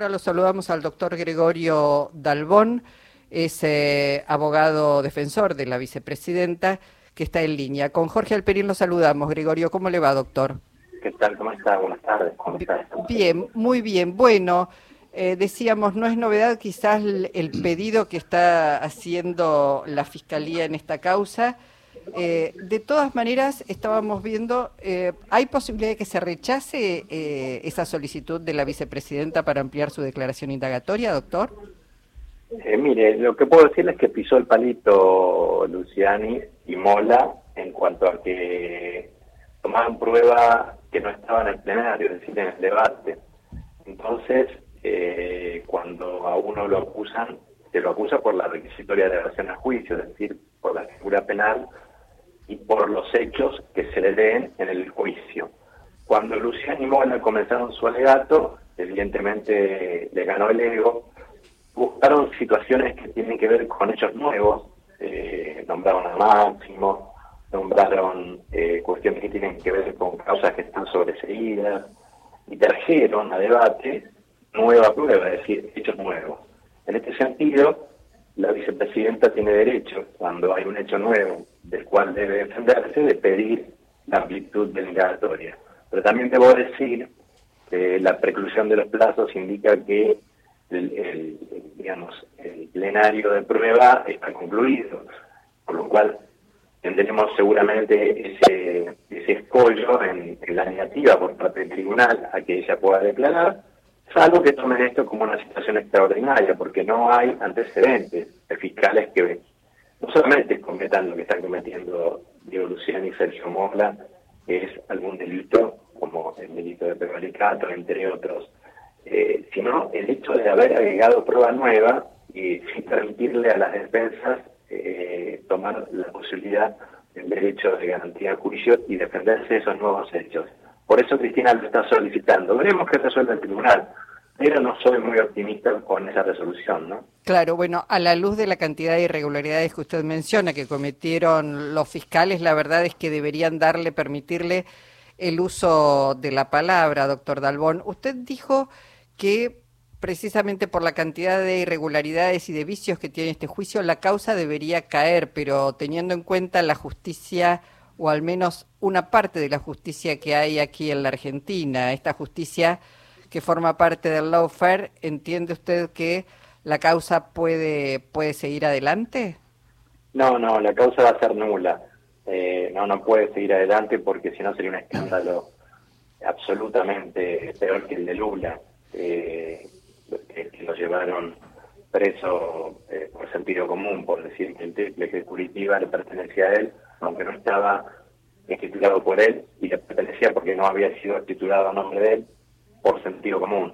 Ahora lo saludamos al doctor Gregorio Dalbón, es eh, abogado defensor de la vicepresidenta que está en línea. Con Jorge Alperín lo saludamos. Gregorio, ¿cómo le va, doctor? ¿Qué tal? ¿Cómo está? Buenas tardes. ¿Cómo está? Bien, muy bien. Bueno, eh, decíamos, no es novedad quizás el pedido que está haciendo la Fiscalía en esta causa eh, de todas maneras, estábamos viendo, eh, ¿hay posibilidad de que se rechace eh, esa solicitud de la vicepresidenta para ampliar su declaración indagatoria, doctor? mire, lo que puedo decirle es que pisó el palito Luciani y Mola en cuanto a que tomaban prueba que no estaban en el plenario, es decir, en el debate. Entonces, cuando a uno lo acusan, se lo acusa por la requisitoria de evasión a juicio, es decir, por la figura penal y por los hechos que se le den en el juicio. Cuando Luciano y Mola comenzaron su alegato, evidentemente le ganó el ego, buscaron situaciones que tienen que ver con hechos nuevos, eh, nombraron a Máximo, nombraron eh, cuestiones que tienen que ver con causas que están sobreseídas, y trajeron a debate nueva prueba, es decir, hechos nuevos. En este sentido, la vicepresidenta tiene derecho, cuando hay un hecho nuevo del cual debe defenderse, de pedir la amplitud denegatoria. Pero también debo decir que la preclusión de los plazos indica que el, digamos, el plenario de prueba está concluido, por lo cual tendremos seguramente ese escollo en la negativa por parte del tribunal a que ella pueda declarar, salvo que tomen esto como una situación extraordinaria, porque no hay antecedentes de fiscales que no solamente cometan lo que están cometiendo Diego Luciano y Sergio Morla, que es algún delito, como el delito de prevaricato, entre otros, eh, sino el hecho de haber agregado prueba nueva y sin permitirle a las defensas eh, tomar la posibilidad del derecho de garantía juicio y defenderse de esos nuevos hechos. Por eso Cristina lo está solicitando. Veremos qué resuelve el tribunal pero no soy muy optimista con esa resolución, ¿no? Claro, bueno, a la luz de la cantidad de irregularidades que usted menciona que cometieron los fiscales, la verdad es que deberían darle, permitirle el uso de la palabra, doctor Dalbón. Usted dijo que precisamente por la cantidad de irregularidades y de vicios que tiene este juicio, la causa debería caer, pero teniendo en cuenta la justicia o al menos una parte de la justicia que hay aquí en la Argentina, esta justicia que forma parte del lawfare, ¿entiende usted que la causa puede, puede seguir adelante? No, no, la causa va a ser nula. Eh, no, no puede seguir adelante porque si no sería un escándalo absolutamente peor que el de Lula, eh, que, lo llevaron preso eh, por sentido común, por decir que el triple que Curitiba le pertenecía a él, aunque no estaba titulado por él, y le pertenecía porque no había sido titulado a nombre de él, por sentido común.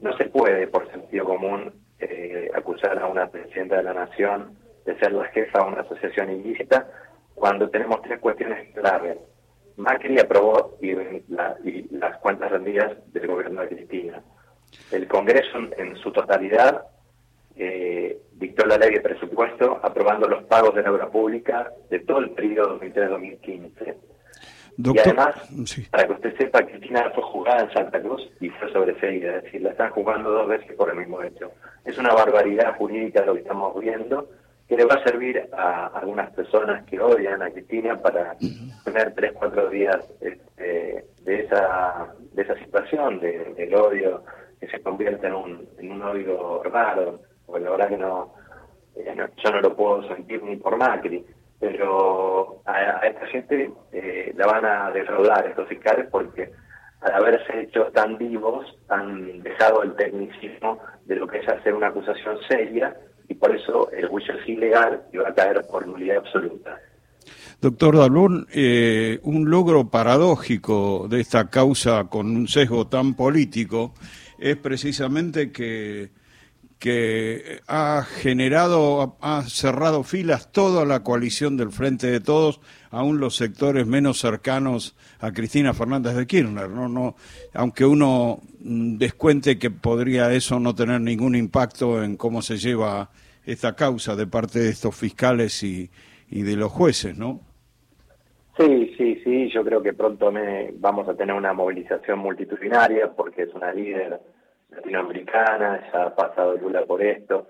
No se puede, por sentido común, eh, acusar a una presidenta de la Nación de ser la jefa de una asociación ilícita cuando tenemos tres cuestiones claves. Macri aprobó y, las cuentas rendidas del gobierno de Cristina. El Congreso en su totalidad eh, dictó la ley de presupuesto aprobando los pagos de la obra pública de todo el periodo 2003-2015 y además, para que usted sepa, Cristina fue jugada en Santa Cruz y fue sobreseída, es decir, la están jugando dos veces por el mismo hecho. Es una barbaridad jurídica lo que estamos viendo, que le va a servir a algunas personas que odian a Cristina para tener tres, cuatro días este, de esa de esa situación, del odio que se convierte en un, en un odio raro, porque la verdad que no, eh, no, yo no lo puedo sentir ni por Macri pero a, esta gente eh, la van a defraudar estos fiscales porque al haberse hecho tan vivos han dejado el tecnicismo de lo que es hacer una acusación seria y por eso el juicio es ilegal y va a caer por nulidad absoluta. Doctor Dalún, eh, un logro paradójico de esta causa con un sesgo tan político es precisamente que que ha generado, ha cerrado filas toda la coalición del Frente de Todos, aún los sectores menos cercanos a Cristina Fernández de Kirchner. No, no, aunque uno mm, descuente que podría eso no tener ningún impacto en cómo se lleva esta causa de parte de estos fiscales y, y de los jueces, ¿no? Sí, sí, sí. Yo creo que pronto vamos a tener una movilización multitudinaria porque es una líder latinoamericana, ya ha pasado Lula por esto.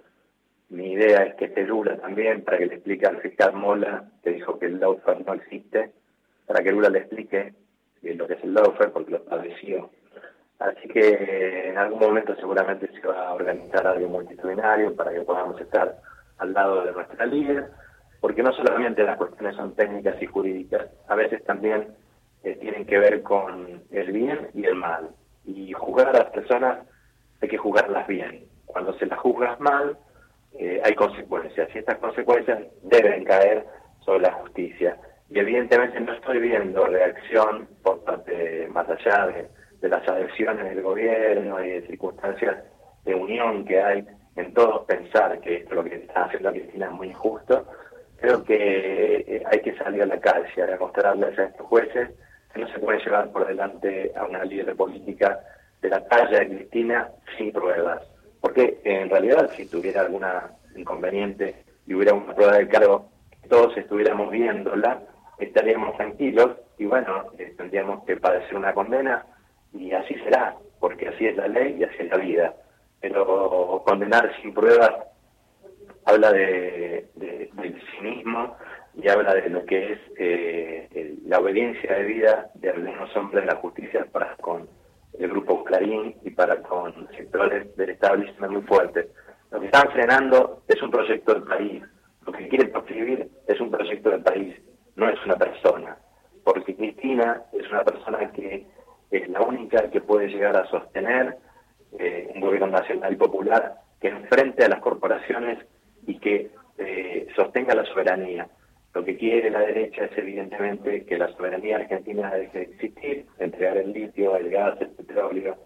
Mi idea es que esté Lula también, para que le explique al fiscal Mola, que dijo que el lawfare no existe, para que Lula le explique lo que es el lawfare, porque lo padeció. Así que en algún momento seguramente se va a organizar algo multitudinario para que podamos estar al lado de nuestra líder, porque no solamente las cuestiones son técnicas y jurídicas, a veces también eh, tienen que ver con el bien y el mal. Y juzgar a las personas hay que juzgarlas bien. Cuando se las juzgas mal, eh, hay consecuencias, y estas consecuencias deben caer sobre la justicia. Y evidentemente no estoy viendo reacción por parte, más allá de, de las adhesiones del gobierno y de circunstancias de unión que hay en todos pensar que esto lo que está haciendo Cristina es muy injusto, creo que eh, hay que salir a la calle a demostrarles a estos jueces que no se puede llevar por delante a una líder política de la talla de Cristina sin pruebas. Porque en realidad si tuviera alguna inconveniente y hubiera una prueba de cargo, todos estuviéramos viéndola, estaríamos tranquilos y bueno, eh, tendríamos que padecer una condena y así será, porque así es la ley y así es la vida. Pero condenar sin pruebas habla de, del cinismo y habla de lo que es eh, la obediencia de vida de algunos hombres de la justicia para con el grupo Clarín y para con sectores del establishment muy fuertes. Lo que están frenando es un proyecto del país. Lo que quieren proscribir es un proyecto del país, no es una persona. Porque Cristina es una persona que es la única que puede llegar a sostener eh, un gobierno nacional y popular que enfrente a las corporaciones y que eh, sostenga la soberanía. Lo que quiere la derecha es evidentemente que la soberanía argentina deje de existir, entregar el litio, el gas, el petróleo,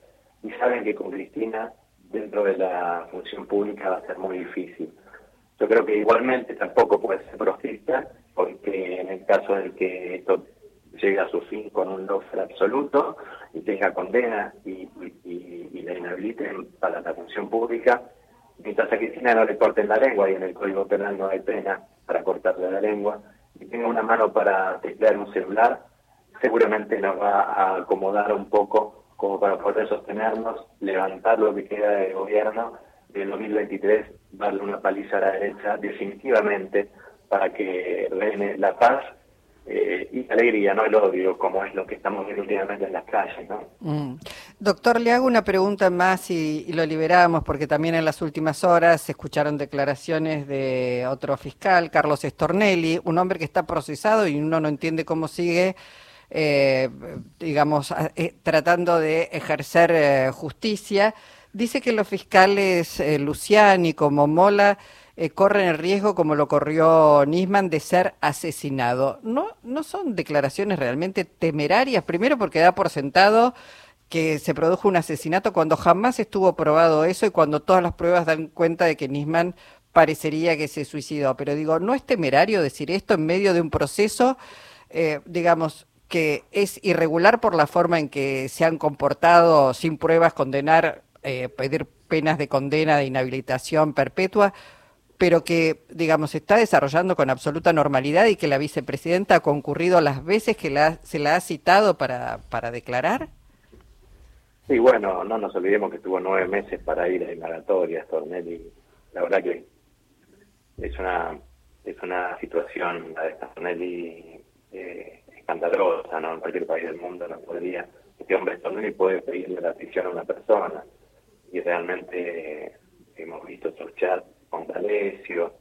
y saben que con Cristina dentro de la función pública va a ser muy difícil. Yo creo que igualmente tampoco puede ser proscripta, porque en el caso de que esto llegue a su fin con un lawfare absoluto y tenga condena y, la inhabiliten para la función pública, mientras a Cristina no le corten la lengua y en el Código Penal no hay pena para cortarle la lengua, y tenga una mano para teclear un celular, seguramente nos va a acomodar un poco como para poder sostenernos, levantar lo que queda de gobierno en 2023, darle una paliza a la derecha definitivamente para que reine la paz eh, y alegría, no el odio, como es lo que estamos viendo últimamente en las calles. ¿no? Mm. Doctor, le hago una pregunta más y, lo liberamos, porque también en las últimas horas se escucharon declaraciones de otro fiscal, Carlos Estornelli, un hombre que está procesado y uno no entiende cómo sigue. Eh, digamos, eh, tratando de ejercer justicia, dice que los fiscales Luciani como Mola eh, corren el riesgo, como lo corrió Nisman, de ser asesinado. ¿No, ¿No son declaraciones realmente temerarias? Primero porque da por sentado que se produjo un asesinato cuando jamás estuvo probado eso y cuando todas las pruebas dan cuenta de que Nisman parecería que se suicidó. Pero digo, ¿no es temerario decir esto en medio de un proceso, eh, digamos, que es irregular por la forma en que se han comportado sin pruebas, condenar, eh, pedir penas de condena, de inhabilitación perpetua? pero que, digamos, está desarrollando con absoluta normalidad y que la vicepresidenta ha concurrido las veces que se la ha citado para, para declarar? Sí, bueno, no nos olvidemos que tuvo nueve meses para ir a indagatoria, Stornelli. La verdad que es una es una situación, la de Stornelli, eh, escandalosa, ¿no? En cualquier país del mundo no podría. Este hombre Stornelli puede pedirle la atención a una persona y realmente hemos visto esos chats con D'Alessio,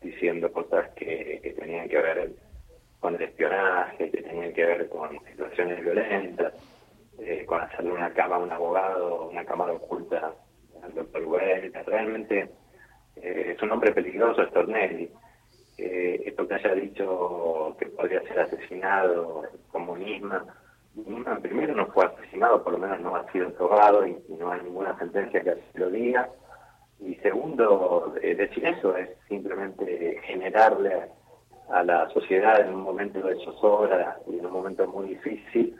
diciendo cosas que, tenían que ver con el espionaje, que tenían que ver con situaciones violentas, eh, una cama un abogado, una cámara oculta al doctor Huelta. Realmente eh, es un hombre peligroso, Stornelli. Eh, esto que haya dicho que podría ser asesinado como primero no fue asesinado, por lo menos no ha sido probado y, y no hay ninguna sentencia que así lo diga. Y segundo, eh, decir eso es simplemente generarle a la sociedad en un momento de zozobra y en un momento muy difícil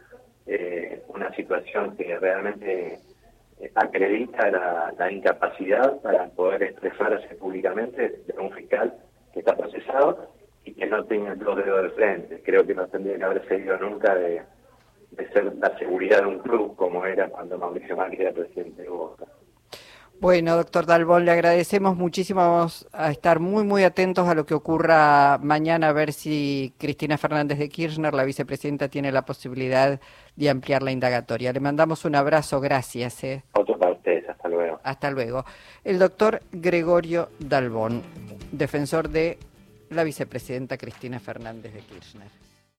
eh, una situación que realmente eh, acredita la, incapacidad para poder expresarse públicamente de un fiscal que está procesado y que no tenga dos dedos de frente. Creo que no tendría que haber seguido nunca de, ser la seguridad de un club como era cuando Mauricio Macri era presidente de Boca. Bueno, doctor Dalbón, le agradecemos muchísimo. Vamos a estar muy, muy atentos a lo que ocurra mañana, a ver si Cristina Fernández de Kirchner, la vicepresidenta, tiene la posibilidad de ampliar la indagatoria. Le mandamos un abrazo, gracias. ¿eh? Otro para ustedes, hasta luego. Hasta luego. El doctor Gregorio Dalbón, defensor de la vicepresidenta Cristina Fernández de Kirchner.